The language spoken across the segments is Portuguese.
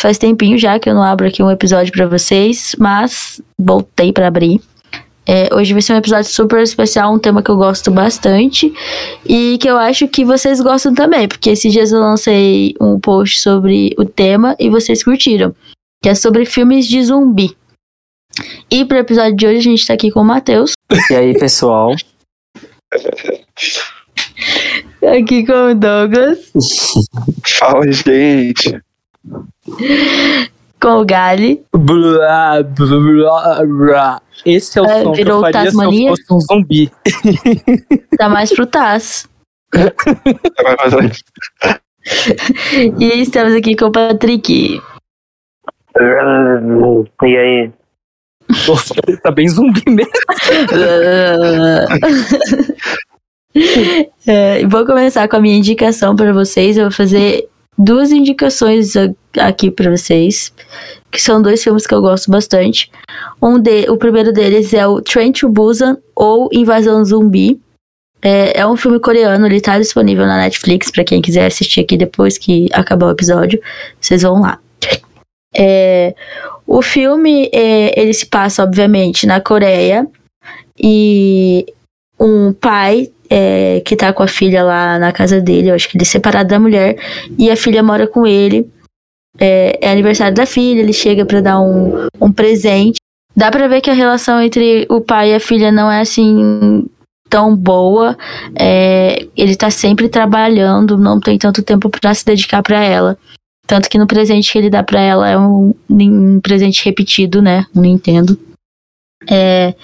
Faz tempinho já que eu não abro aqui um episódio para vocês, mas voltei para abrir. É, hoje vai ser um episódio super especial, um tema que eu gosto bastante e que eu acho que vocês gostam também, porque esses dias eu lancei um post sobre o tema e vocês curtiram, que é sobre filmes de zumbi. E pro episódio de hoje a gente tá aqui com o Matheus. E aí, pessoal? aqui com o Douglas. Fala, gente. Com o Gali. Blá, blá, blá. Esse é o É, som que eu faria Tasmania? se eu fosse um zumbi. Tá mais pro Taz. E estamos aqui com o Patrick. E aí? Nossa, tá bem zumbi mesmo. É, vou começar com a minha indicação para vocês. Eu vou fazer duas indicações aqui para vocês, que são dois filmes que eu gosto bastante. Um de, o primeiro deles é o Train to Busan ou Invasão Zumbi. É, é um filme coreano, ele tá disponível na Netflix para quem quiser assistir aqui depois que acabar o episódio. Vocês vão lá. É, o filme é, ele se passa, obviamente, na Coreia e um pai é, que tá com a filha lá na casa dele, eu acho que ele é separado da mulher, e a filha mora com ele. É, é aniversário da filha, ele chega pra dar um, um presente. Dá pra ver que a relação entre o pai e a filha não é assim tão boa. É, ele tá sempre trabalhando, não tem tanto tempo pra se dedicar pra ela. Tanto que no presente que ele dá pra ela é um, um presente repetido, né? Um Nintendo. É,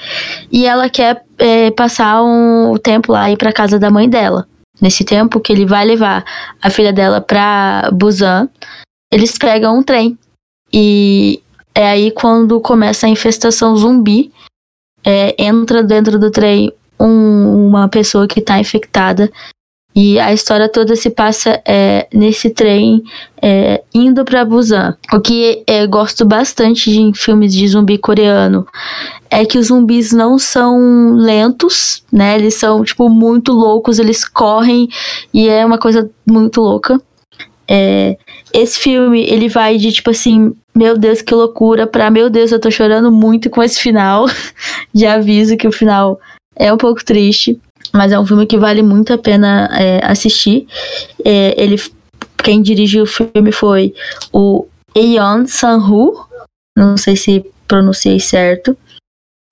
e ela quer é, passar um tempo lá e ir pra casa da mãe dela. Nesse tempo que ele vai levar a filha dela pra Busan, eles pegam um trem. E é aí quando começa a infestação zumbi. É, entra dentro do trem um- uma pessoa que tá infectada. E a história toda se passa é, nesse trem é, indo pra Busan. O que é, gosto bastante de em filmes de zumbi coreano é que os zumbis não são lentos, né? Eles são, tipo, muito loucos, eles correm e é uma coisa muito louca. É, esse filme, ele vai de, tipo assim, meu Deus, que loucura, pra meu Deus, eu tô chorando muito com esse final. Já aviso que o final é um pouco triste, mas é um filme que vale muito a pena é, assistir. É, ele, quem dirigiu o filme foi o Eon Sang-woo, não sei se pronunciei certo.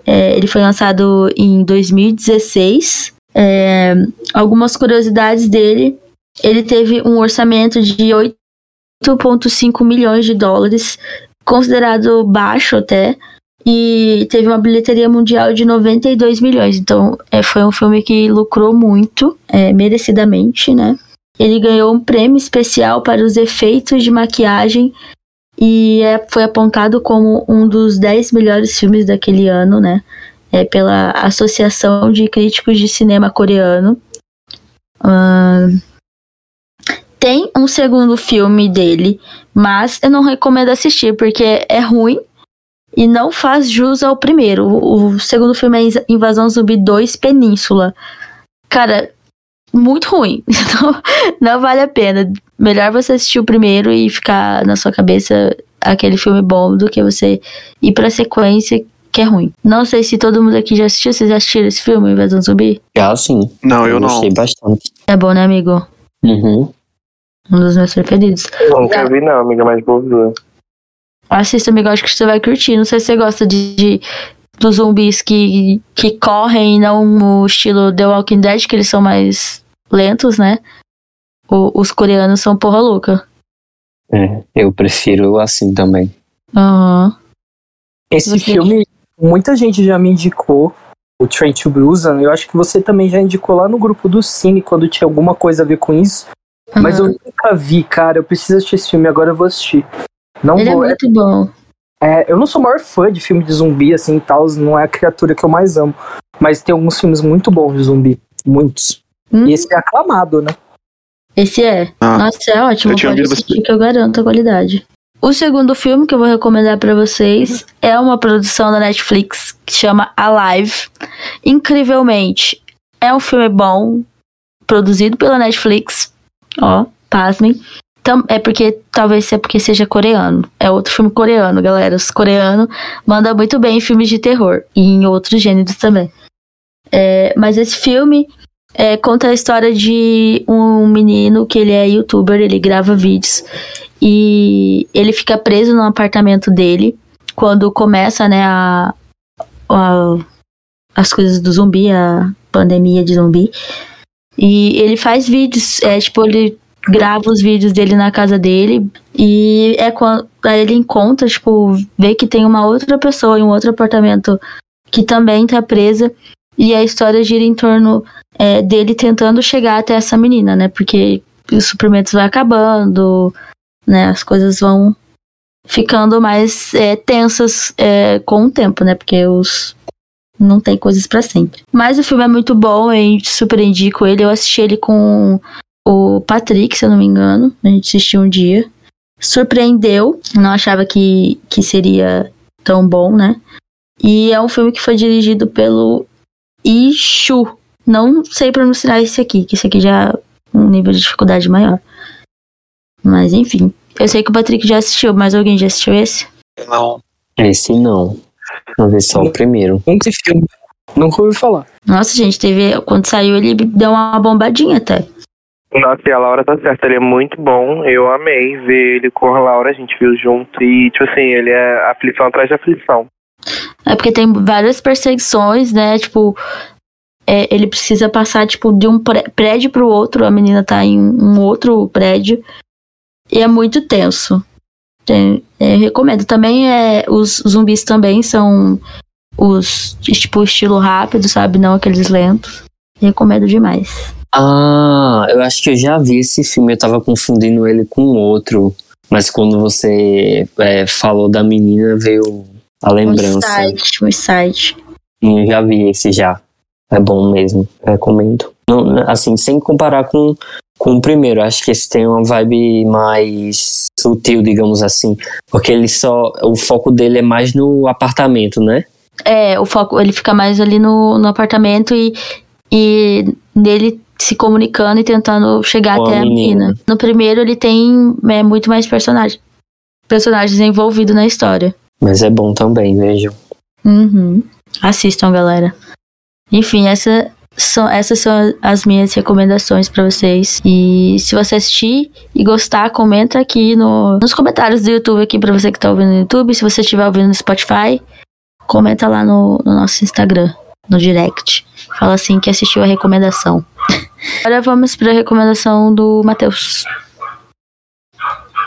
É, ele foi lançado em 2016. É, algumas curiosidades dele. Ele teve um orçamento de 8,5 milhões de dólares, considerado baixo até, e teve uma bilheteria mundial de 92 milhões. Então, é, foi um filme que lucrou muito, é, merecidamente, né? Ele ganhou um prêmio especial para os efeitos de maquiagem e é, foi apontado como um dos 10 melhores filmes daquele ano, né? É, pela Associação de Críticos de Cinema Coreano. Ahn, tem um segundo filme dele, mas eu não recomendo assistir porque é ruim e não faz jus ao primeiro. O, segundo filme é Invasão Zumbi 2 Península. Cara, muito ruim. Então, não vale a pena. Melhor você assistir o primeiro e ficar na sua cabeça aquele filme bom do que você ir pra sequência que é ruim. Não sei se todo mundo aqui já assistiu. Vocês já assistiram esse filme, Invasão Zumbi? Já sim. Não, eu não. Gostei bastante. É bom, né, amigo? Uhum. Um dos meus preferidos. Nunca vi não, amiga, mas vou ver. Assista, amigo, acho que você vai curtir. Não sei se você gosta de, de- dos zumbis que, que correm, não no estilo The Walking Dead, que eles são mais lentos, né? O- os coreanos são porra louca. É, eu prefiro assim também. Aham. Esse Você- filme, muita gente já me indicou. O Train to Busan, eu acho que você também já indicou lá no grupo do Cine quando tinha alguma coisa a ver com isso. Mas eu aham. nunca vi, cara. Eu preciso assistir esse filme, agora eu vou assistir. Não Ele é vou. muito bom. É, eu não sou o maior fã de filme de zumbi, assim e tal, não é a criatura que eu mais amo. Mas tem alguns filmes muito bons de zumbi. Muitos. Hum, E esse é aclamado, né? Esse é. Ah, Nossa, é ótimo. eu tinha Pode assistir que eu garanto a qualidade. O segundo filme que eu vou recomendar pra vocês é uma produção da Netflix que chama Alive. Incrivelmente, é um filme bom, produzido pela Netflix. Ó, pasmem. É porque talvez é porque seja coreano. É outro filme coreano, galera. Os coreanos mandam muito bem em filmes de terror e em outros gêneros também. É, mas esse filme é, conta a história de um menino que ele é youtuber, ele grava vídeos e ele fica preso no apartamento dele quando começa, né, a, a- as coisas do zumbi, a pandemia de zumbi. E ele faz vídeos, é tipo, ele grava os vídeos dele na casa dele e é quando aí ele encontra, tipo, vê que tem uma outra pessoa em um outro apartamento que também tá presa e a história gira em torno é, dele tentando chegar até essa menina, né? Porque os suprimentos vão acabando, né? As coisas vão ficando mais é, tensas é, com o tempo, né? Porque os não tem coisas pra sempre. Mas o filme é muito bom, eu super indico ele. Eu assisti ele com o Patrick, se eu não me engano. A gente assistiu um dia. Surpreendeu, não achava que, que seria tão bom, né? E é um filme que foi dirigido pelo Ishu. Não sei pronunciar esse aqui, que esse aqui já é um nível de dificuldade maior. Mas enfim. Eu sei que o Patrick já assistiu, mas alguém já assistiu esse? Não. Esse não. Vamos ver só o primeiro. Nunca esse filme. Nunca ouvi falar. Nossa, gente, teve. Quando saiu, ele deu uma bombadinha até. Nossa, e a Laura tá certa, ele é muito bom. Eu amei ver ele com a Laura, a gente viu junto. E, tipo assim, ele é aflição atrás de aflição. É porque tem várias perseguições, né? Tipo, é, ele precisa passar, tipo, de um pré- prédio pro outro. A menina tá em um outro prédio. E é muito tenso. Tem- é, recomendo. Também é. Os zumbis também são os, tipo, estilo rápido, sabe? Não aqueles lentos. Recomendo demais. Ah, eu acho que eu já vi esse filme, eu tava confundindo ele com outro. Mas quando você é, falou da menina, veio a lembrança. site, um site. Sim, eu já vi esse já. É bom mesmo, recomendo. Não, assim, sem comparar com, com o primeiro, acho que esse tem uma vibe mais sutil, digamos assim. Porque ele só. O foco dele é mais no apartamento, né? É, o foco, ele fica mais ali no, no apartamento e, e nele se comunicando e tentando chegar até a menina. menina. No primeiro, ele tem é, muito mais personagens. Personagens envolvidos na história. Mas é bom também, vejam. Uhum. Assistam, galera. Enfim, essa são, essas são as minhas recomendações pra vocês. E se você assistir e gostar, comenta aqui no, nos comentários do YouTube aqui pra você que tá ouvindo no YouTube. Se você estiver ouvindo no Spotify, comenta lá no, no nosso Instagram, no direct. Fala assim que assistiu a recomendação. Agora vamos pra recomendação do Matheus.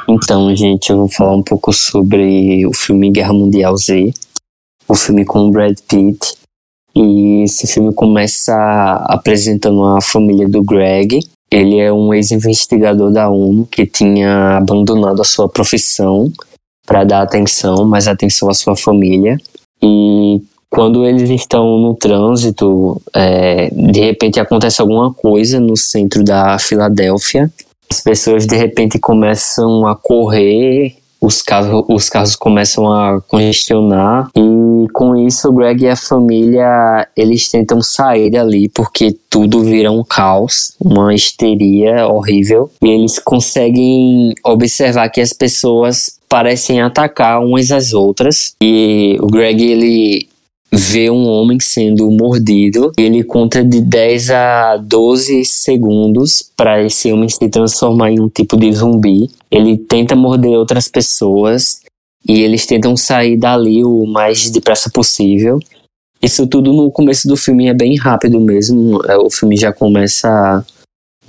Então, gente, eu vou falar um pouco sobre o filme Guerra Mundial Z, o filme com o Brad Pitt. E esse filme começa apresentando a família do Greg. Ele é um ex-investigador da ONU que tinha abandonado a sua profissão para dar atenção, mais atenção à sua família. E quando eles estão no trânsito, é, de repente acontece alguma coisa no centro da Filadélfia. As pessoas de repente começam a correr, os carros, os carros começam a congestionar e com isso o Greg e a família eles tentam sair dali porque tudo vira um caos, uma histeria horrível e eles conseguem observar que as pessoas parecem atacar umas às outras e o Greg ele vê um homem sendo mordido. Ele conta de 10 a 12 segundos para esse homem se transformar em um tipo de zumbi. Ele tenta morder outras pessoas e eles tentam sair dali o mais depressa possível. Isso tudo no começo do filme é bem rápido mesmo. É, O filme já começa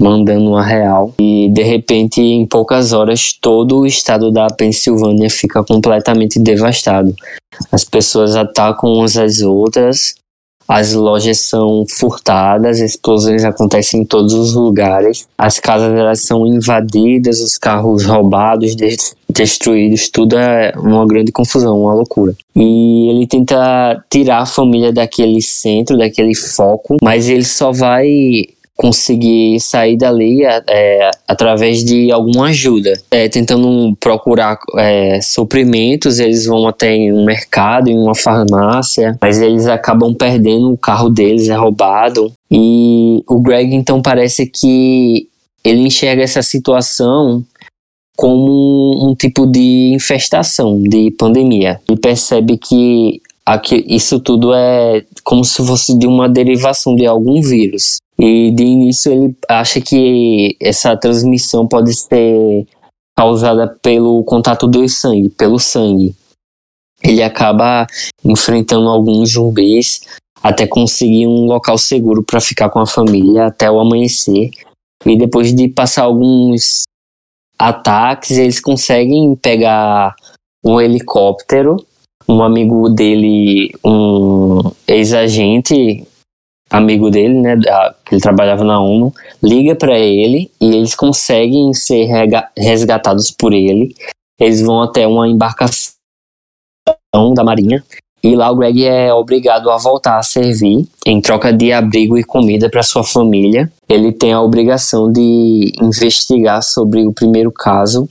mandando a real e de repente em poucas horas todo o estado da Pensilvânia fica completamente devastado. As pessoas atacam umas às outras, as lojas são furtadas, explosões acontecem em todos os lugares, as casas elas são invadidas, os carros roubados, des- destruídos, tudo é uma grande confusão, uma loucura. E ele tenta tirar a família daquele centro, daquele foco, mas ele só vai conseguir sair dali é, através de alguma ajuda. É, tentando procurar é, suprimentos, eles vão até em um mercado, em uma farmácia, mas eles acabam perdendo o carro deles, é roubado. E o Greg então parece que ele enxerga essa situação como um tipo de infestação, de pandemia. Ele percebe que aqui, isso tudo é como se fosse de uma derivação de algum vírus. E de início ele acha que essa transmissão pode ser causada pelo contato do sangue, pelo sangue. Ele acaba enfrentando alguns zumbis até conseguir um local seguro para ficar com a família até o amanhecer. E depois de passar alguns ataques, eles conseguem pegar um helicóptero. Um amigo dele, um ex-agente, amigo dele, né, que ele trabalhava na ONU, liga para ele e eles conseguem ser resgatados por ele. Eles vão até uma embarcação da Marinha e lá o Greg é obrigado a voltar a servir em troca de abrigo e comida para sua família. Ele tem a obrigação de investigar sobre o primeiro caso,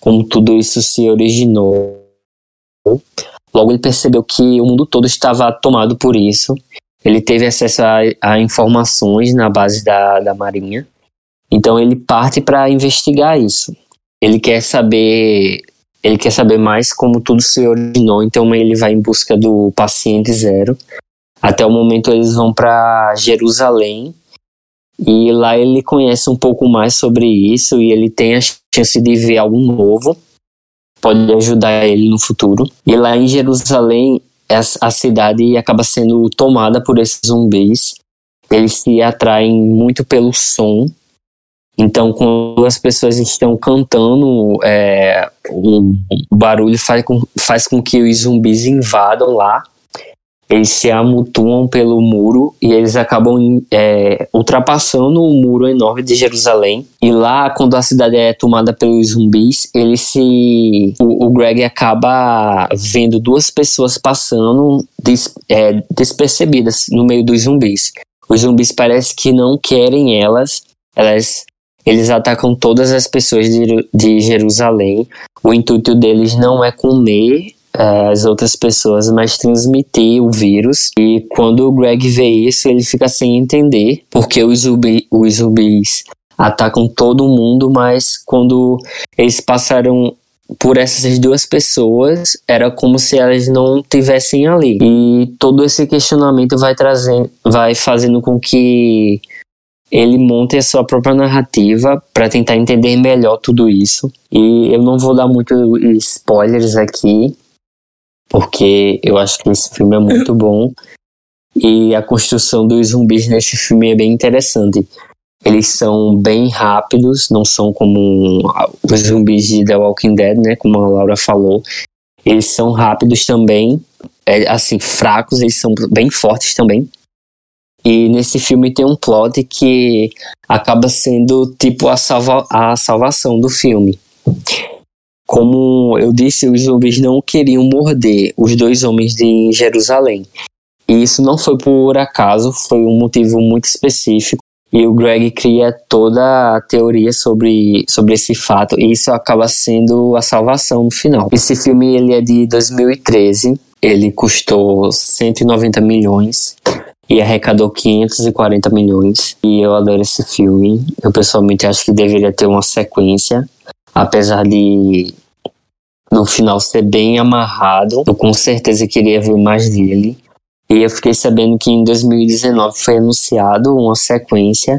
como tudo isso se originou. Logo ele percebeu que o mundo todo estava tomado por isso ele teve acesso a, a informações na base da, da Marinha. Então ele parte para investigar isso. Ele quer saber, ele quer saber mais como tudo se originou. Então ele vai em busca do paciente zero. Até o momento eles vão para Jerusalém e lá ele conhece um pouco mais sobre isso e ele tem a chance de ver algo novo, pode ajudar ele no futuro. E lá em Jerusalém a cidade acaba sendo tomada por esses zumbis. Eles se atraem muito pelo som. Então, quando as pessoas estão cantando, é, o, barulho faz com, faz com que os zumbis invadam lá eles se amutuam pelo muro e eles acabam é, ultrapassando o muro enorme de Jerusalém. E lá, quando a cidade é tomada pelos zumbis, ele se. O, o Greg acaba vendo duas pessoas passando des, é, despercebidas no meio dos zumbis. Os zumbis parece que não querem elas, elas eles atacam todas as pessoas de, de Jerusalém. O intuito deles não é comer as outras pessoas, mas transmitir o vírus. E quando o Greg vê isso, ele fica sem entender porque os, zubi, os zumbis atacam todo mundo, mas quando eles passaram por essas duas pessoas, era como se elas não tivessem ali. E todo esse questionamento vai trazendo, vai fazendo com que ele monte a sua própria narrativa para tentar entender melhor tudo isso. E eu não vou dar muito spoilers aqui, porque eu acho que esse filme é muito bom e a construção dos zumbis nesse filme é bem interessante. Eles são bem rápidos, não são como os zumbis de The Walking Dead, né, como a Laura falou. Eles são rápidos também, é, assim, fracos, eles são bem fortes também. E nesse filme tem um plot que acaba sendo tipo a, salva a salvação do filme. Como eu disse, os zumbis não queriam morder os dois homens de Jerusalém. E isso não foi por acaso, foi um motivo muito específico. E o Greg cria toda a teoria sobre, sobre esse fato, e isso acaba sendo a salvação no final. Esse filme ele é de 2013, ele custou 190 milhões e arrecadou 540 milhões. E eu adoro esse filme. Eu pessoalmente acho que deveria ter uma sequência apesar de no final ser bem amarrado, eu com certeza queria ver mais dele. E eu fiquei sabendo que em 2019 foi anunciado uma sequência,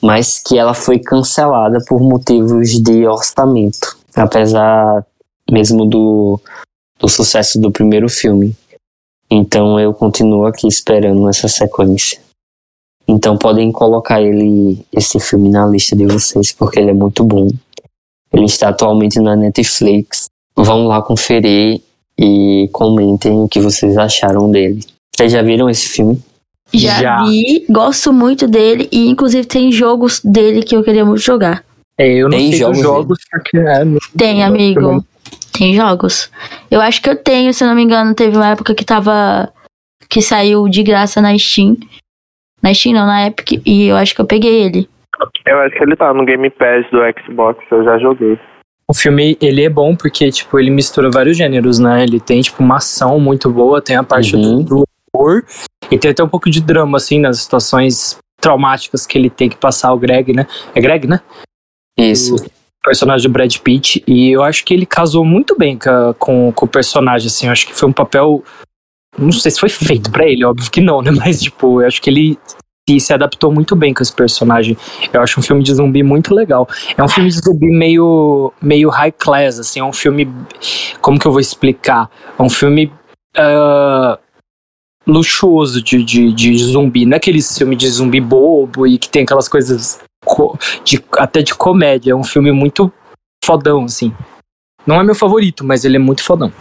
mas que ela foi cancelada por motivos de orçamento, apesar mesmo do, do sucesso do primeiro filme. Então eu continuo aqui esperando essa sequência. Então podem colocar ele esse filme na lista de vocês porque ele é muito bom. Ele está atualmente na Netflix. Vão lá conferir e comentem o que vocês acharam dele. Vocês já viram esse filme? Já, já, vi, gosto muito dele e inclusive tem jogos dele que eu queria muito jogar. É, eu não tem sei jogos, jogos porque é, Tem, amigo. Tem jogos. Eu acho que eu tenho, se não me engano, teve uma época que tava que saiu de graça na Steam. Na Steam não, na Epic, e eu acho que eu peguei ele. Eu acho que ele tá no Game Pass do Xbox, eu já joguei. O filme, ele é bom porque, tipo, ele mistura vários gêneros, né? Ele tem, tipo, uma ação muito boa, tem a parte uhum. do horror, e tem até um pouco de drama, assim, nas situações traumáticas que ele tem que passar o Greg, né? É Greg, né? Isso. personagem do Brad Pitt, e eu acho que ele casou muito bem com, com, com o personagem, assim, eu acho que foi um papel, não sei se foi feito para ele, óbvio que não, né, mas, tipo, eu acho que ele se, se adaptou muito bem com esse personagem, eu acho um filme de zumbi muito legal, é um filme de zumbi meio, meio high class, assim, é um filme, como que eu vou explicar, é um filme... Uh, luxuoso de, de, de zumbi, não é aquele filme de zumbi bobo e que tem aquelas coisas de, até de comédia. É um filme muito fodão, assim. Não é meu favorito, mas ele é muito fodão.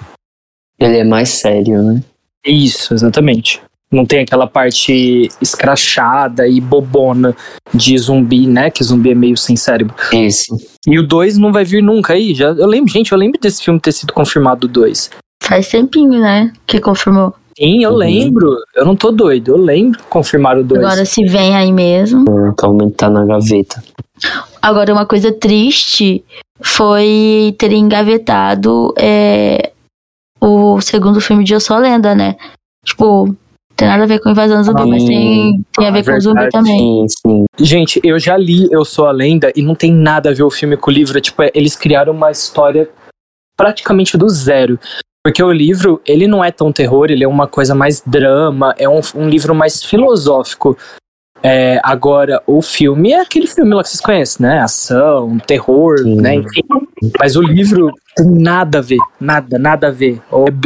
Ele é mais sério, né? Isso, exatamente. Não tem aquela parte escrachada e bobona de zumbi, né? Que zumbi é meio sem cérebro. Isso. E o 2 não vai vir nunca aí. Já, eu lembro, gente, eu lembro desse filme ter sido confirmado o 2. Faz tempinho, né? Que confirmou. Sim, eu uhum. lembro. Eu não tô doido. Eu lembro confirmar o 2. Agora se vem aí mesmo. Atualmente tá na gaveta. Agora, uma coisa triste foi ter engavetado é, o segundo filme de Eu Sou a Lenda, né? Tipo, tem nada a ver com invasão zumbi, mas tem, tem a ver com zumbi também. Sim, sim. Gente, eu já li Eu Sou a Lenda e não tem nada a ver o filme com o livro. Tipo, é, eles criaram uma história praticamente do zero. Porque o livro, ele não é tão terror, ele é uma coisa mais drama, é um, um livro mais filosófico. É, agora, o filme é aquele filme lá que vocês conhecem, né? Ação, terror, Sim. né? Enfim. Mas o livro tem nada a ver, nada, nada a ver.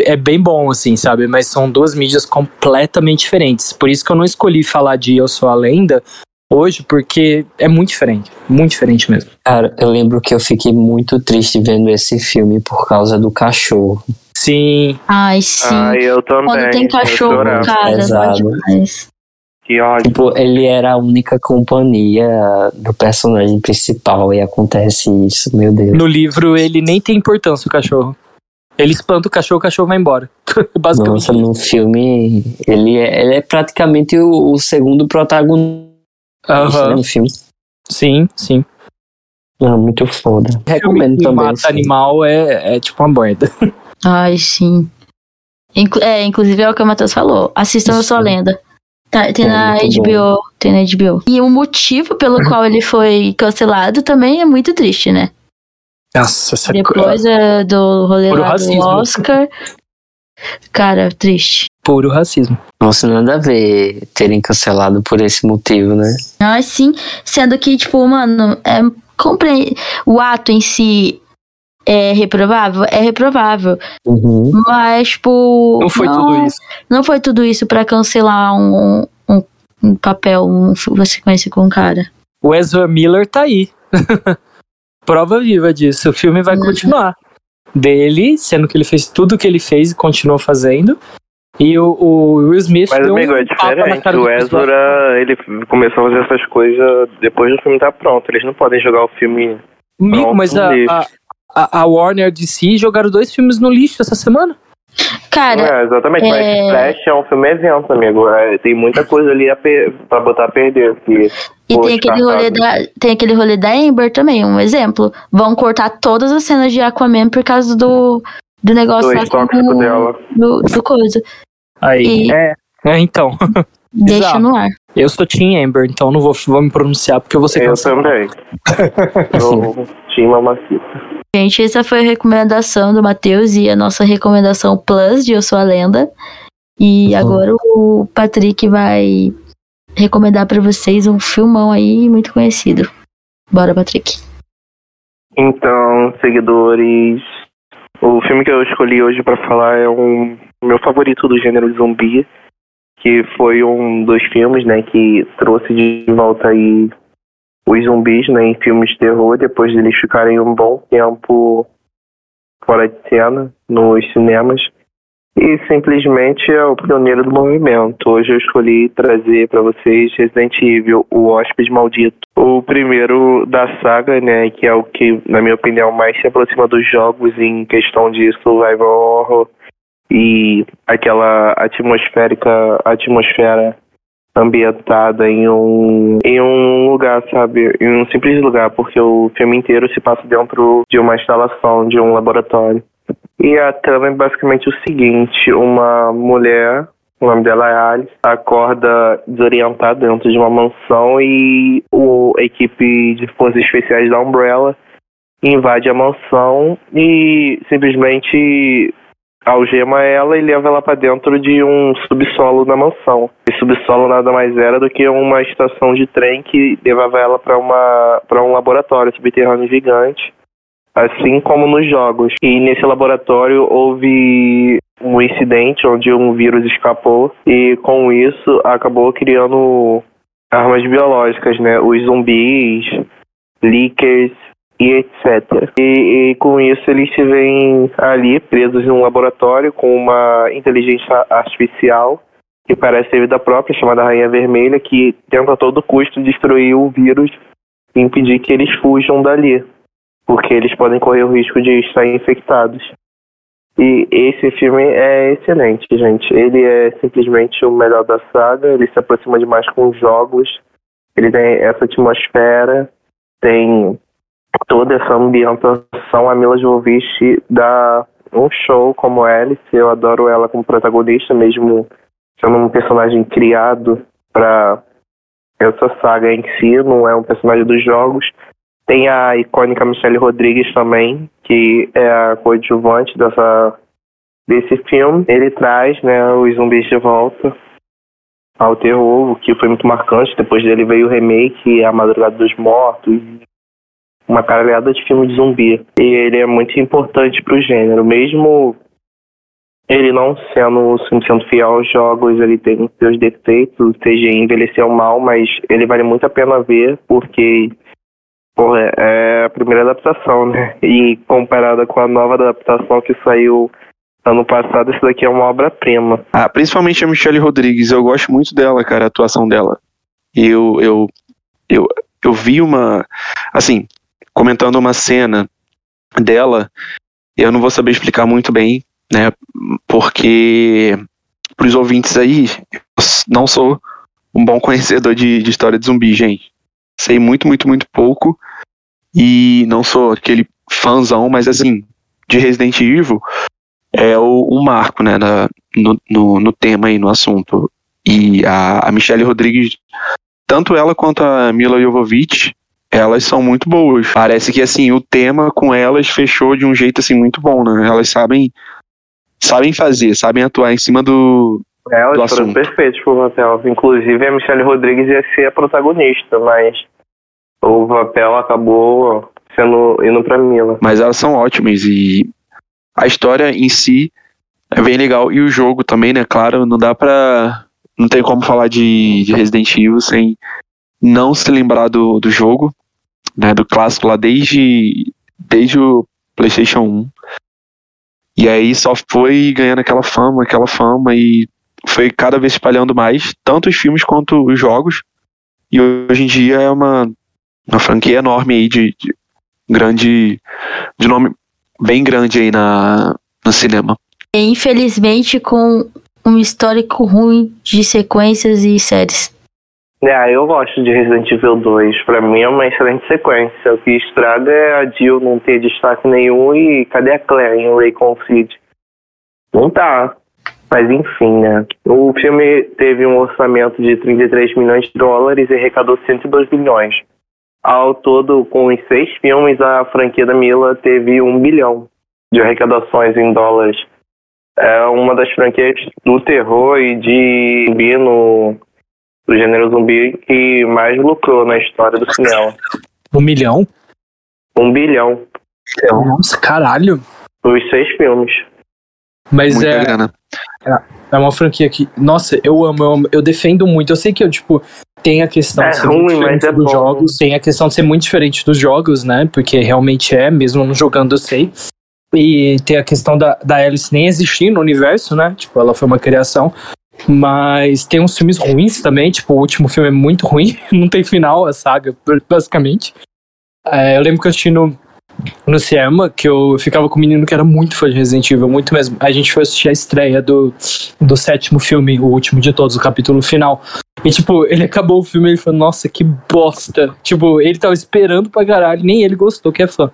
É, é, bem bom, assim, sabe? Mas são duas mídias completamente diferentes. Por isso que eu não escolhi falar de Eu Sou a Lenda hoje, porque é muito diferente, muito diferente mesmo. Cara, eu lembro que eu fiquei muito triste vendo esse filme por causa do cachorro. Sim. Ai, sim. Ai, eu também. Quando tem cachorro, cara, Pesado. Que ódio. Tipo, ele era a única companhia do personagem principal e acontece isso, meu Deus. No livro, ele nem tem importância, o cachorro. Ele espanta o cachorro, o cachorro vai embora. Basicamente. Nossa, no filme, ele é, ele é praticamente o, o segundo protagonista uhum. no filme. Sim, sim. Ah, muito foda. Recomendo também. Mata animal é, é tipo uma borda. Ai, sim. Inclu é, inclusive é o que o Matheus falou. Assistam a sua lenda. Tá, tem é, na HBO. Bom. Tem na HBO. E o motivo pelo qual ele foi cancelado também é muito triste, né? Nossa, essa Depois é, do rolê Puro lá racismo. do Oscar. Cara, triste. Puro racismo. Nossa, nada a ver terem cancelado por esse motivo, né? Ah, sim. Sendo que, tipo, mano, é, compre... o ato em si é reprovável? É reprovável. Uhum. Mas, tipo. Não foi não, tudo isso. Não foi tudo isso para cancelar um, um, um, papel, um, uma sequência com o cara. O Ezra Miller tá aí. Prova viva disso. O filme vai uhum. continuar. Dele, sendo que ele fez tudo o que ele fez e continuou fazendo. E o, o Will Smith. Mas, amigo, um é diferente. O Ezra, ele começou a fazer essas coisas depois do filme estar tá pronto. Eles não podem jogar o filme. Amigo, mas a, a, a, a Warner DC jogaram dois filmes no lixo essa semana. Cara. É, exatamente, é... mas Flash é um filme evento, amigo. É, tem muita coisa ali a per... pra botar a perder. Que, e tem aquele, rolê da, tem aquele rolê da Amber também, um exemplo. Vão cortar todas as cenas de Aquaman por causa do, do negócio do lá com, dela. Do, do coisa. Aí, e... é, é, então. Deixa Exato. no ar. Eu sou Team Amber, então não vou, vou me pronunciar porque você Eu também. Eu Team Mamacita. Gente, essa foi a recomendação do Matheus e a nossa recomendação plus de Eu Sou a Lenda. E uhum. agora o Patrick vai recomendar para vocês um filmão aí muito conhecido. Bora, Patrick. Então, seguidores, o filme que eu escolhi hoje para falar é um meu favorito do gênero zumbi, que foi um dos filmes, né, que trouxe de volta aí os zumbis né, em filmes de terror, depois de eles ficarem um bom tempo fora de cena nos cinemas. E simplesmente é o pioneiro do movimento. Hoje eu escolhi trazer para vocês Resident Evil, o Hóspede Maldito. O primeiro da saga, né, que é o que, na minha opinião, mais se aproxima dos jogos em questão de survival horror e aquela atmosférica, atmosfera ambientada em um, em um lugar, sabe? Em um simples lugar, porque o filme inteiro se passa dentro de uma instalação, de um laboratório. E a trama é basicamente o seguinte: uma mulher, o nome dela é Alice, acorda desorientada dentro de uma mansão e o, a equipe de forças especiais da Umbrella invade a mansão e simplesmente algema ela e leva ela para dentro de um subsolo da mansão. Esse subsolo nada mais era do que uma estação de trem que levava ela para uma para um laboratório subterrâneo gigante, assim como nos jogos. E nesse laboratório houve um incidente onde um vírus escapou e com isso acabou criando armas biológicas, né? Os zumbis, leakers e etc. E, e, com isso eles veem ali presos em um laboratório com uma inteligência artificial que parece ser vida própria, chamada Rainha Vermelha, que tenta a todo custo destruir o vírus e impedir que eles fujam dali, porque eles podem correr o risco de estar infectados. E esse filme é excelente, gente. Ele é simplesmente o melhor da saga, ele se aproxima demais com os jogos, ele tem essa atmosfera, tem toda essa ambientação, a Mila Jovovich dá um show como Alice. Eu adoro ela como protagonista, mesmo sendo um personagem criado para essa saga em si, não é um personagem dos jogos. Tem a icônica Michelle Rodrigues também, que é a coadjuvante dessa, desse filme. Ele traz né, os zumbis de volta ao terror, o que foi muito marcante. Depois dele veio o remake, A Madrugada dos Mortos, uma caralhada de filme de zumbi. E ele é muito importante pro gênero. Mesmo ele não sendo 100% fiel aos jogos, ele tem seus defeitos, o CGI envelheceu mal, mas ele vale muito a pena ver, porque porra, é a primeira adaptação, né? E comparada com a nova adaptação que saiu ano passado, isso daqui é uma obra-prima. Ah, principalmente a Michelle Rodrigues, eu gosto muito dela, cara, a atuação dela. E eu, eu, eu, eu vi uma. Assim, comentando uma cena dela, eu não vou saber explicar muito bem, né? Porque para os ouvintes aí, eu não sou um bom conhecedor de, de história de zumbi, gente. Sei muito, muito, muito pouco. E não sou aquele fãzão, mas assim, de Resident Evil é o, um marco, né, na, no, no, no, tema aí, no assunto. E a, a Michelle Rodrigues, tanto ela quanto a Mila Jovovich, elas são muito boas. Parece que assim, o tema com elas fechou de um jeito assim muito bom, né? Elas sabem sabem fazer, sabem atuar em cima do elas foram perfeitas pro papel. Inclusive a Michelle Rodrigues ia ser a protagonista, mas o papel acabou sendo indo pra Mila. Mas elas são ótimas e a história em si é bem legal. E o jogo também, né? Claro, não dá pra. Não tem como falar de, de Resident Evil sem não se lembrar do, do jogo né, do clássico lá desde, desde o PlayStation 1. E aí só foi ganhando aquela fama, aquela fama e foi cada vez espalhando mais, tanto os filmes quanto os jogos. E hoje em dia é uma, uma franquia enorme aí de, de grande de nome bem grande aí na no cinema. Infelizmente com um histórico ruim de sequências e séries. É, eu gosto de Resident Evil 2. Pra mim é uma excelente sequência. O que estraga é a Jill não ter destaque nenhum e cadê a Claire em Raycon City? Não tá. Mas enfim, né? O filme teve um orçamento de 33 milhões de dólares e arrecadou 102 bilhões. Ao todo, com os seis filmes, a franquia da Mila teve um bilhão de arrecadações em dólares. É uma das franquias do terror e de no do gênero zumbi que mais lucrou na história do cinema. Um milhão? Um bilhão. Nossa, caralho. Os seis filmes. Mas Muita é. grana. É uma franquia que. Nossa, eu amo, eu amo. Eu defendo muito. Eu sei que eu, tipo, tem a questão É de ser ruim, muito mas diferente é dos bom. jogos. Tem a questão de ser muito diferente dos jogos, né? Porque realmente é, mesmo não jogando, eu sei. E tem a questão da, da Alice nem existir no universo, né? Tipo, ela foi uma criação. Mas tem uns filmes ruins também, tipo, o último filme é muito ruim, não tem final a saga, basicamente. É, eu lembro que eu assisti no, no cinema, que eu ficava com um menino que era muito fã de Resident Evil, muito mesmo. A gente foi assistir a estreia do, do sétimo filme, o último de todos, o capítulo final. E, tipo, ele acabou o filme e ele falou, nossa, que bosta. Tipo, ele tava esperando pra caralho, nem ele gostou, que é fã.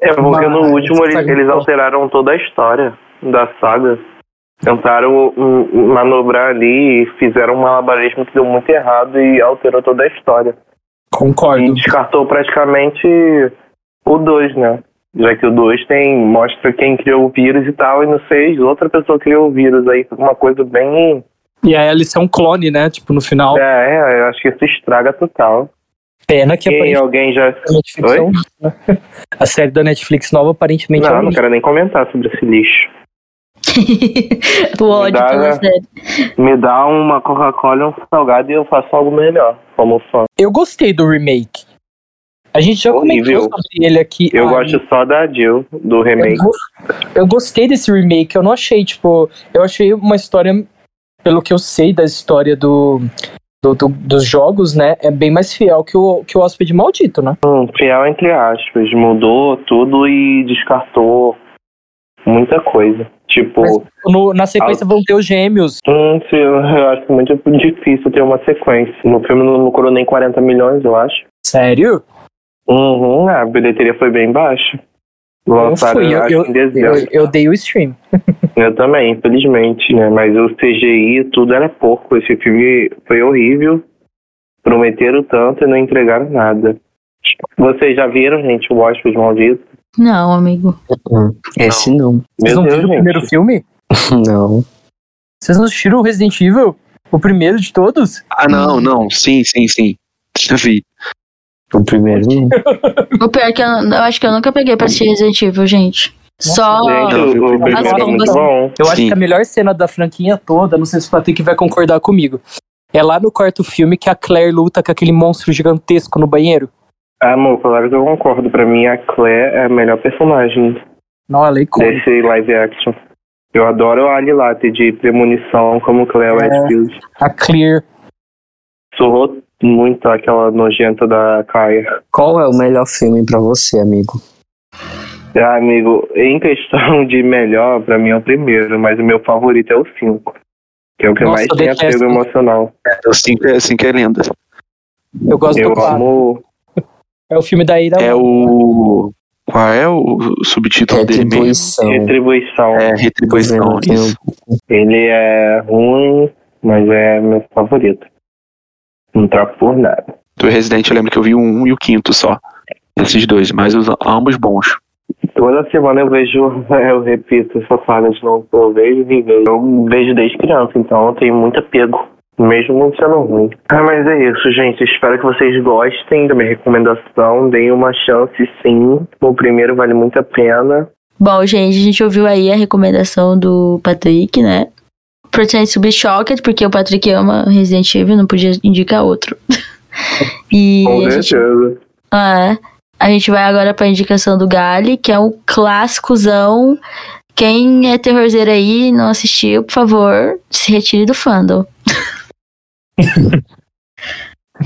É, porque no Mas, último eles, qual? alteraram toda a história da saga. Tentaram um, manobrar ali e fizeram um malabarismo que deu muito errado e alterou toda a história. E Concordo. descartou praticamente o 2, né? Já que o 2 tem, mostra quem criou o vírus e tal, e no 6 outra pessoa criou o vírus. Aí uma coisa bem. E aí eles são clone, né? Tipo, no final. É, é, eu acho que isso estraga total. Pena que E alguém já. a é? A série da Netflix nova aparentemente é Não, um não quero nem comentar sobre esse lixo. o ódio Dá, pela né? Me dá uma Coca-Cola e um salgado e eu faço algo melhor, como fã. Eu gostei do remake. A gente já Horrível. comentou sobre ele aqui. Eu Ah, gosto só da Jill, do eu, remake. go- eu gostei desse remake. Eu não achei, tipo, eu achei uma história, pelo que eu sei da história do, do- do- dos jogos, né? É bem mais fiel que o, que o Hóspede Maldito, né? Hum, fiel entre aspas. Mudou tudo e descartou muita coisa. Tipo, Mas- No- na sequência vão ter os gêmeos. hum, se- eu acho muito difícil ter uma sequência. No filme não lucrou nem 40 milhões, eu acho. Sério? Uhum, a bilheteria foi bem baixa. Lançaram, fui, eu- acho, eu- em dezembro. Eu, eu dei o stream. Eu também, infelizmente, né? Mas o CGI, tudo era pouco. Esse filme foi horrível. Prometeram tanto e não entregaram nada. Vocês já viram, gente, o Hóspede Maldito? Não, amigo. Esse não. Vocês não Deus, viram o primeiro filme? Não. Vocês não assistiram o Resident Evil? O primeiro de todos? Ah, não, não. Sim, sim, sim. Já vi. O primeiro não. O pior é que eu, eu acho que eu nunca peguei pra assistir Resident Evil, gente. Só. Gente, primeiro é muito bom. Eu acho que a melhor cena da franquinha toda, não sei se o Patrick vai concordar comigo, é lá no quarto filme que a Claire luta com aquele monstro gigantesco no banheiro. Ah, amor, claro que eu concordo. Pra mim, a Claire é a melhor personagem Não, ela é icônica. desse live action. Eu adoro a Alilate de Premonição como Claire É. Redfield. A Clear. Surrou muito aquela nojenta da Kaia. Qual é o melhor filme pra você, amigo? Ah, amigo, em questão de melhor, pra mim é o primeiro, mas o meu favorito é o 5. Que é o que Nossa, mais tem apego emocional. O 5 é, cinco é lenda. Eu gosto Eu do 4. amo. É o filme da Ira. É o. Qual é o subtítulo dele mesmo? Retribuição. Retribuição. É Retribuição. Isso. Ele é ruim, mas é meu favorito. Não troco por nada. Do Resident eu lembro que eu vi o 1 e o quinto só. Esses dois, mas os, ambos bons. Toda semana eu vejo, eu repito essa saga de novo, eu vejo e vejo. Eu vejo desde criança, então eu tenho muito apego, mesmo sendo ruim. Ah, mas é isso, gente. Espero que vocês gostem da minha recomendação. Deem uma chance, sim. O primeiro vale muito a pena. Bom, gente, a gente ouviu aí a recomendação do Patrick, né? Pretend to be shocked, porque o Patrick ama Resident Evil, não podia indicar outro. e Com a gente, certeza. ah, a gente vai agora pra indicação do Gali, que é um clássicozão. Quem é terrorzeiro aí e não assistiu, por favor, se retire do fandom.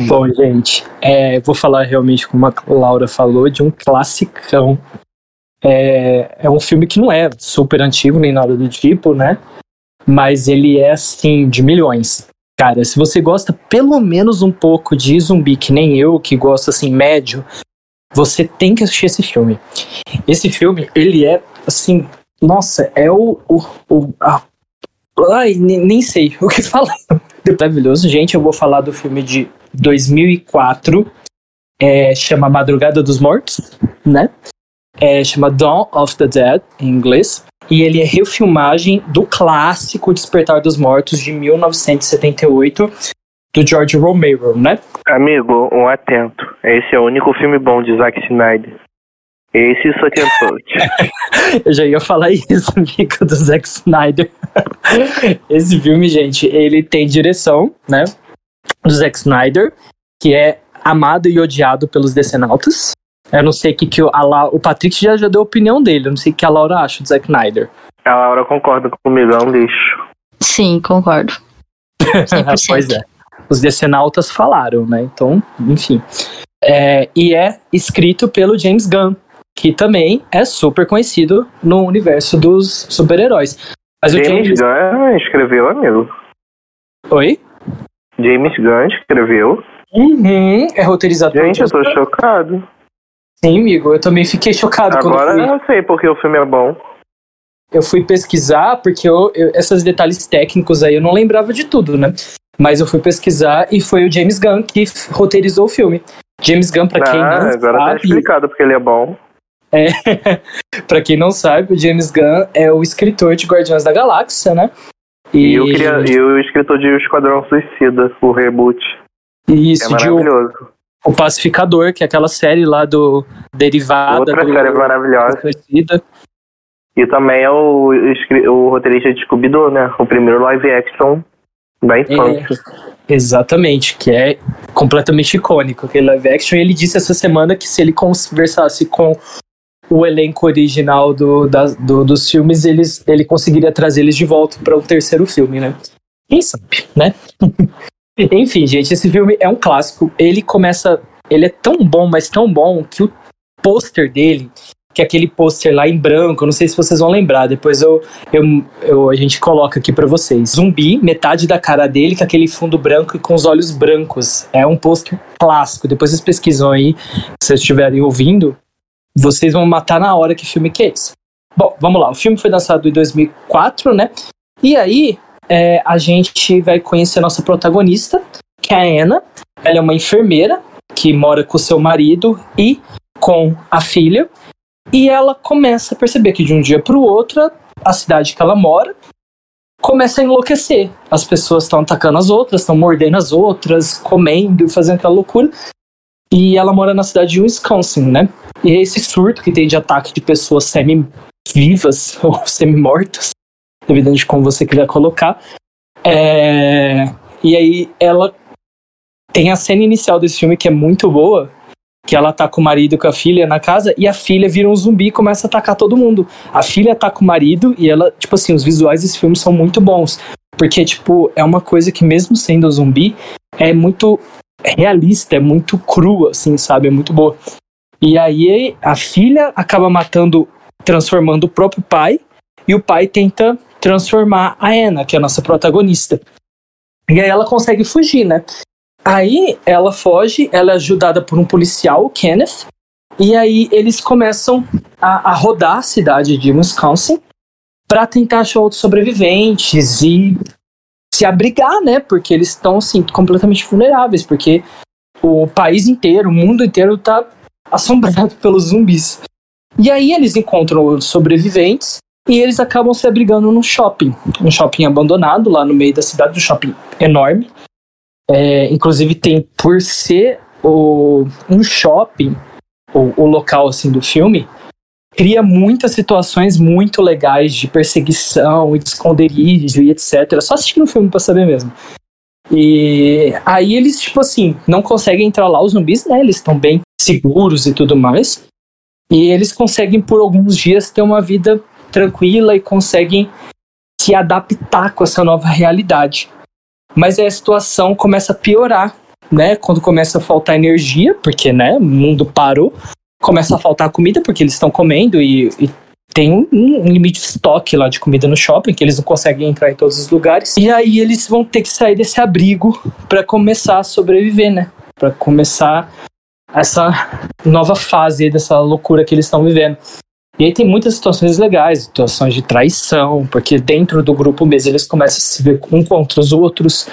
Bom, gente, é, vou falar realmente como a Laura falou, de um classicão. É, é um filme que não é super antigo nem nada do tipo, né? Mas ele é assim, de milhões. Cara, se você gosta pelo menos um pouco de zumbi, que nem eu, que gosto assim, médio, você tem que assistir esse filme. Esse filme, ele é assim, nossa, é o. o, o a- ai, nem, sei o que falar. Maravilhoso, gente. Eu vou falar do filme de 2004. É, chama Madrugada dos Mortos, né? É, chama Dawn of the Dead, em inglês. E ele é refilmagem do clássico Despertar dos Mortos, de 1978, do George Romero, né? Amigo, um atento. Esse é o único filme bom de Zack Snyder. Esse e Sucker Punch. Eu já ia falar isso, amigo do Zack Snyder. Esse filme, gente, ele tem direção, né? Do Zack Snyder, que é amado e odiado pelos decenautas. Eu não sei o que, que o, a La- o Patrick já, já deu a opinião dele. Eu não sei o que a Laura acha do Zack Snyder. A Laura concorda comigo, é um lixo. Sim, concordo. 100%. pois é. Os decenautas falaram, né? Então, enfim. É, e é escrito pelo James Gunn, que também é super conhecido no universo dos super-heróis. Mas o James James. Gunn escreveu, amigo. Oi? James Gunn escreveu. Uhum, é roteirizado pelo Gente, eu James tô Gunn. chocado. Sim, amigo, eu também fiquei chocado Agora quando eu eu sei porque o filme é bom. eu fui pesquisar, porque eu, eu- esses detalhes técnicos aí eu não lembrava de tudo, né? Mas eu fui pesquisar e foi o James Gunn que roteirizou o filme. James Gunn, pra quem ah, não agora tá sabe, explicado porque ele é bom. É, para quem não sabe, o James Gunn é o escritor de Guardiões da Galáxia, né? E, e, o, e o escritor de Esquadrão Suicida, o reboot. Isso, é maravilhoso. O, o Pacificador, que é aquela série lá do Derivada. Outra do, série maravilhosa. Suicida. E também é o, o roteirista de Scooby-Doo, né? O primeiro live action da infância. É, exatamente, que é completamente icônico, aquele live action. E ele disse essa semana que se ele conversasse com o elenco original do, do, dos filmes, eles, ele conseguiria trazer eles de volta para o terceiro filme, né? Quem sabe, né? Enfim, gente, esse filme é um clássico. Ele começa. Ele é tão bom, mas tão bom, que o pôster dele, que é aquele pôster lá em branco, não sei se vocês vão lembrar, depois eu, eu, eu a gente coloca aqui para vocês. Zumbi, metade da cara dele com aquele fundo branco e com os olhos brancos. É um pôster clássico. Depois vocês pesquisam aí, se vocês estiverem ouvindo, vocês vão matar na hora que filme que é esse. Bom, vamos lá. O filme foi lançado em 2004, né? E aí, é, a gente vai conhecer a nossa protagonista, que é a Anna. Ela é uma enfermeira que mora com seu marido e com a filha. E ela começa a perceber que de um dia para o outro, a cidade que ela mora começa a enlouquecer. As pessoas estão atacando as outras, estão mordendo as outras, comendo fazendo aquela loucura. E ela mora na cidade de Wisconsin, né? E é esse surto que tem de ataque de pessoas semi-vivas ou semi-mortas, dependendo de como você quiser colocar. É... E aí ela tem a cena inicial desse filme que é muito boa, que ela tá com o marido com a filha na casa, e a filha vira um zumbi e começa a atacar todo mundo. A filha tá com o marido e ela, tipo assim, os visuais desse filme são muito bons. Porque, tipo, é uma coisa que mesmo sendo zumbi, é muito realista, é muito crua, assim, sabe? É muito boa. E aí a filha acaba matando, transformando o próprio pai, e o pai tenta transformar a Anna, que é a nossa protagonista. E aí ela consegue fugir, né? Aí ela foge, ela é ajudada por um policial, o Kenneth, e aí eles começam a, a rodar a cidade de Wisconsin para tentar achar outros sobreviventes e se abrigar, né? Porque eles estão assim completamente vulneráveis, porque o país inteiro, o mundo inteiro tá assombrado pelos zumbis. E aí eles encontram sobreviventes e eles acabam se abrigando num shopping, um shopping abandonado lá no meio da cidade, um shopping enorme. É, inclusive tem por ser o, um shopping, o, o local assim do filme, cria muitas situações muito legais de perseguição de esconderijo e etc. Só assistindo o filme pra saber mesmo. E aí eles, tipo assim, não conseguem entrar lá, os zumbis, né? Eles estão bem seguros e tudo mais. E eles conseguem, por alguns dias, ter uma vida tranquila e conseguem se adaptar com essa nova realidade. Mas aí a situação começa a piorar, né? Quando começa a faltar energia, porque, né, o mundo parou começa a faltar comida porque eles estão comendo e, e tem um, um, limite de estoque lá de comida no shopping que eles não conseguem entrar em todos os lugares. E aí eles vão ter que sair desse abrigo para começar a sobreviver, né? Para começar essa nova fase dessa loucura que eles estão vivendo. E aí tem muitas situações legais, situações de traição, porque dentro do grupo mesmo eles começam a se ver um contra os outros.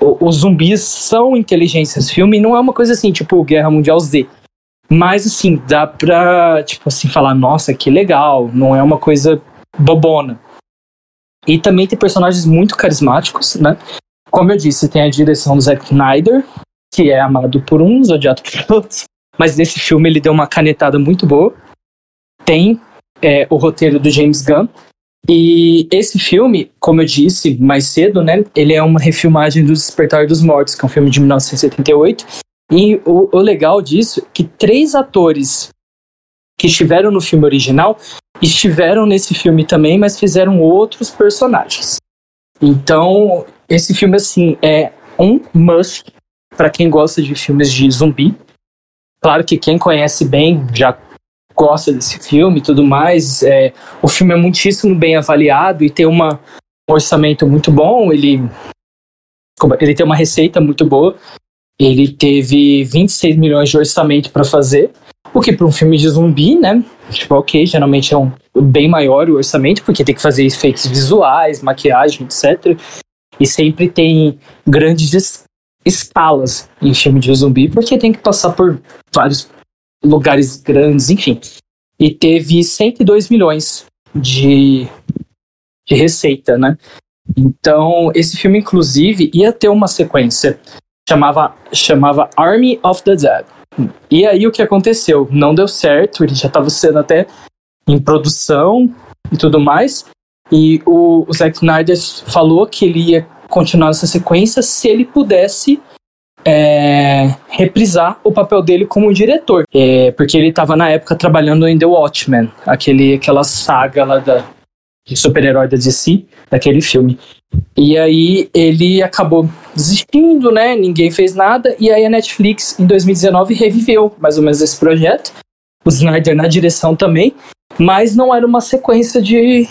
O, os zumbis são inteligências filme, não é uma coisa assim, tipo Guerra Mundial Z mas, assim, dá pra, tipo assim, falar, nossa, que legal, não é uma coisa bobona. E também tem personagens muito carismáticos, né? Como eu disse, tem a direção do Zack Snyder, que é amado por uns, odiado por outros. Mas nesse filme ele deu uma canetada muito boa. Tem é, o roteiro do James Gunn. E esse filme, como eu disse mais cedo, né? Ele é uma refilmagem do Despertar dos Mortos, que é um filme de 1978. E o, o legal disso é que três atores que estiveram no filme original estiveram nesse filme também, mas fizeram outros personagens. Então, esse filme, assim, é um must para quem gosta de filmes de zumbi. Claro que quem conhece bem já gosta desse filme e tudo mais. É, o filme é muitíssimo bem avaliado e tem uma, um orçamento muito bom. Ele, ele tem uma receita muito boa. Ele teve 26 milhões de orçamento para fazer, o que para um filme de zumbi, né? Tipo, ok, geralmente é um bem maior o orçamento, porque tem que fazer efeitos visuais, maquiagem, etc. E sempre tem grandes es escalas em filme de zumbi, porque tem que passar por vários lugares grandes, enfim. e teve 102 milhões de, de receita, né? Então, esse filme, inclusive, ia ter uma sequência. Chamava, chamava Army of the Dead. E aí, o que aconteceu? Não deu certo, ele já estava sendo até em produção e tudo mais. E o, o Zack Snyder falou que ele ia continuar essa sequência se ele pudesse é, reprisar o papel dele como diretor. É, porque ele estava na época trabalhando em The Watchmen, aquele, aquela saga lá da, de super-herói da DC, daquele filme. E aí ele acabou desistindo, né? Ninguém fez nada. E aí a Netflix, em 2019, reviveu mais ou menos esse projeto. O Snyder na direção também. Mas não era uma sequência de,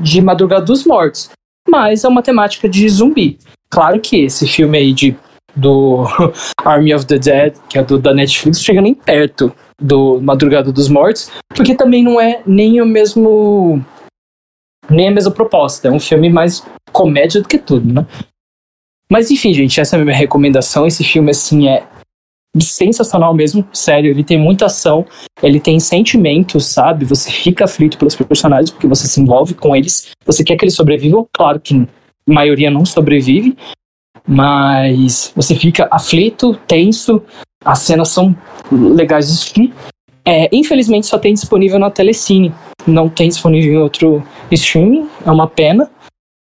de Madrugada dos Mortos. Mas é uma temática de zumbi. Claro que esse filme aí de do Army of the Dead, que é do, da Netflix, chega nem perto do Madrugada dos Mortos, porque também não é nem o mesmo. Nem a mesma proposta. É um filme mais comédia do que tudo, né? Mas enfim, gente, essa é a minha recomendação. Esse filme, assim, é sensacional mesmo, sério. Ele tem muita ação, ele tem sentimentos, sabe? Você fica aflito pelos personagens porque você se envolve com eles. Você quer que eles sobrevivam, claro que a maioria não sobrevive, mas você fica aflito, tenso, as cenas são legais de assistir. É, infelizmente só tem disponível na Telecine, não tem disponível em outro streaming, é uma pena,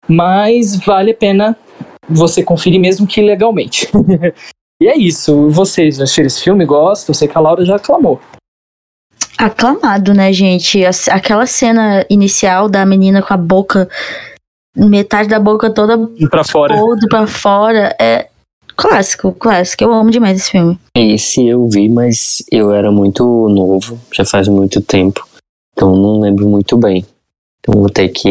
mas vale a pena você conferir mesmo que legalmente. e é isso, vocês acharam esse filme? Gostam? Eu sei que a Laura já aclamou. Aclamado, né, gente? Aquela cena inicial da menina com a boca metade da boca toda pra fora. Todo pra fora. É clássico, clássico. Eu amo demais esse filme. Esse eu vi, mas eu era muito novo, já faz muito tempo. Então não lembro muito bem. Então vou ter que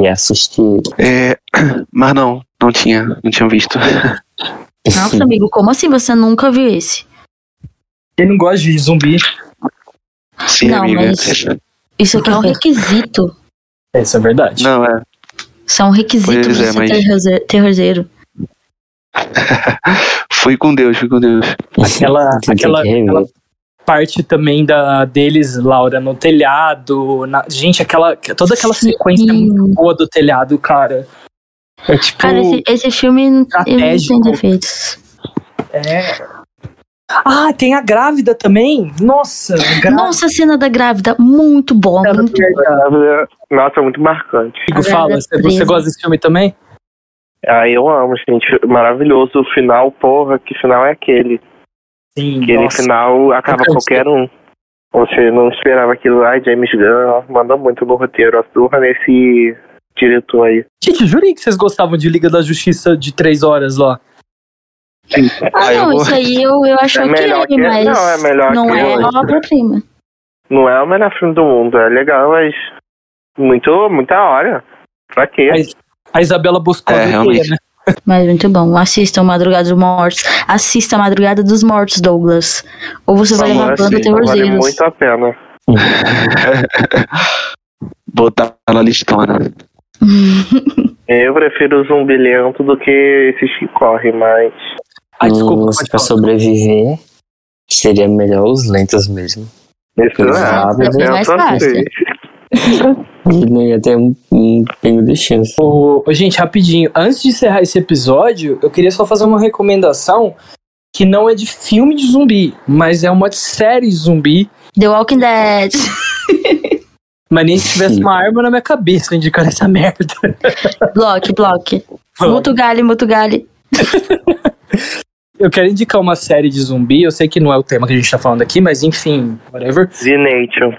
reassistir. É, mas não, não tinha, não tinha visto. Nossa, amigo, como assim você nunca viu esse? Quem não gosta de zumbi? Sim, não, amiga. mas isso aqui é um requisito. Isso é verdade. Não, é. São requisitos Pois de é, ser mas- terrorze- terrorzeiro. fui com Deus, fui com Deus. Aquela, aquela, aquela parte também da deles, Laura, no telhado. na- gente, aquela, toda aquela sequência Sim. muito boa do telhado, cara. É tipo. Cara, esse, esse filme não tem defeitos. é... Ah, tem a grávida também. Nossa, grávida. Nossa, a cena da grávida, muito boa. Muito boa. Nossa, muito marcante. Amigo, fala, grávida você, você gosta desse filme também? Ah, eu amo, gente. Maravilhoso. O final, porra, que final é aquele? Sim, Aquele nossa. final acaba qualquer um. Você não esperava aquilo lá, James Gunn ó, manda muito no roteiro, aturra nesse diretor aí. Gente, jurei que vocês gostavam de Liga da Justiça de três horas lá. Ah, Aí eu não, vou- isso aí eu, eu acho É melhor ok, que- mas não, é melhor não que é obra-prima. Não é o melhor filme do mundo, é legal, mas muito, muita hora. Pra quê? Mas- A Isabela Boscov É, realmente. né? Mas muito bom. Assistam Madrugada dos Mortos. Assista Madrugada dos Mortos, Douglas. Ou você vai levar banda assistir, vale muito a pena. Botar na listona. Eu prefiro o zumbi lento do que esses que correm, mas. Ai, desculpa, Mas pode pra sobreviver, seria melhor os lentos mesmo. Isso é, é eu mais só fácil. E ter um, um pingo de chance. Ô, ô, gente, rapidinho, antes de encerrar esse episódio, eu queria só fazer uma recomendação que não é de filme de zumbi, mas é uma série zumbi, The Walking Dead. mas nem se tivesse uma arma na minha cabeça eu indicar essa merda. block, block. Mutugali, Mutugali. Eu quero indicar uma série de zumbi, eu sei que não é o tema que a gente tá falando aqui, mas enfim, whatever. The Nation.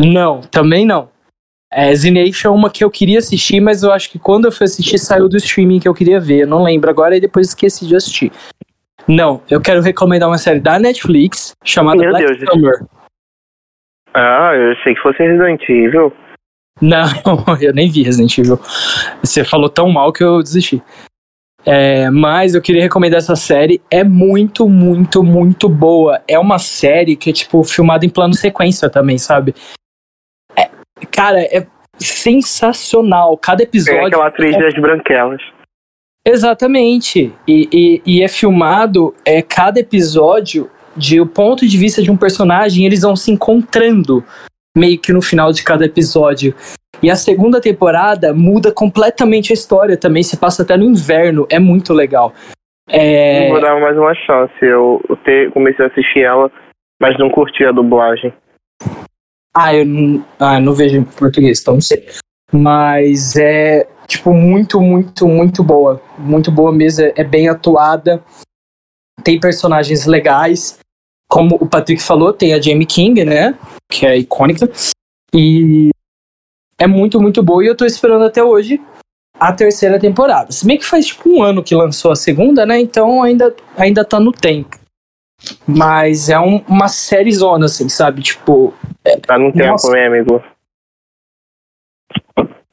Não, também não. É, Z Nation é uma que eu queria assistir, mas eu acho que quando eu fui assistir saiu do streaming que eu queria ver. Eu não lembro agora e depois esqueci de assistir. Não, eu quero recomendar uma série da Netflix chamada Meu Black Deus. Summer. Ah, eu achei que fosse Resident Evil. Não, eu nem vi Resident Evil. Você falou tão mal que eu desisti. É, mas eu queria recomendar essa série. É muito, muito, muito boa. É uma série que é, tipo, filmada em plano sequência também, sabe? É- cara, é sensacional. Cada episódio. aquela atriz das branquelas. Exatamente. E, e, e é filmado é, cada episódio de o ponto de vista de um personagem, eles vão se encontrando. meio que no final de cada episódio. E a segunda temporada muda completamente a história também, se passa até no inverno, é muito legal. É... Vou dar mais uma chance. Eu te, comecei a assistir ela, mas não curti a dublagem. Ah, eu não, ah, não vejo em português, então não sei. Mas é, tipo, muito, muito, muito boa. Muito boa mesmo, é bem atuada. Tem personagens legais. Como o Patrick falou, tem a Jamie King, né? Que é icônica. E é muito, muito boa. E eu tô esperando até hoje a terceira temporada. Se bem que faz tipo um ano que lançou a segunda, né? Então ainda, ainda tá no tempo. Mas é um, uma série zona, assim, sabe? Tipo. Tá no tempo, Nossa. né, amigo?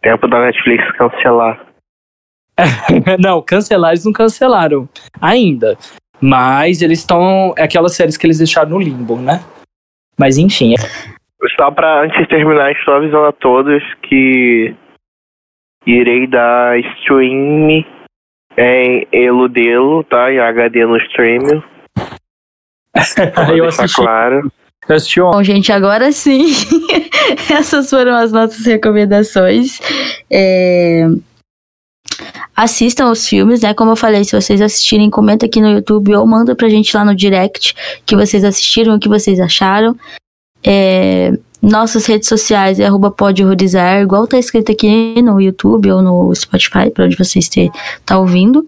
Tempo da Netflix cancelar. não, cancelar eles não cancelaram ainda. Mas eles estão. É aquelas séries que eles deixaram no limbo, né? Mas enfim. é- Só pra antes de terminar, estou avisando a todos que irei dar stream em Eludelo, tá? Em HD no stream. Eu assisti, claro. Bom, gente, agora sim. Essas foram as nossas recomendações. É, Assistam os filmes, né? Como eu falei, se vocês assistirem, comenta aqui no YouTube ou manda pra gente lá no direct que vocês assistiram, o que vocês acharam. É, Nossas redes sociais é arroba igual tá escrito aqui no YouTube ou no Spotify, pra onde você este- tá ouvindo.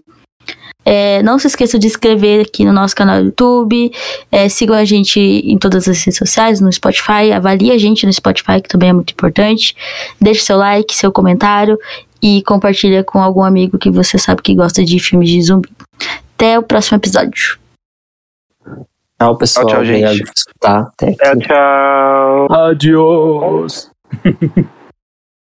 É, não se esqueça de inscrever aqui no nosso canal do YouTube. É, sigam a gente em todas as redes sociais, no Spotify. Avalie a gente no Spotify, que também é muito importante. Deixe seu like, seu comentário e compartilha com algum amigo que você sabe que gosta de filmes de zumbi. Até o próximo episódio. Tchau, pessoal. Tchau, tchau, gente. Obrigado por escutar. Até aqui. Tchau, tchau. Adiós.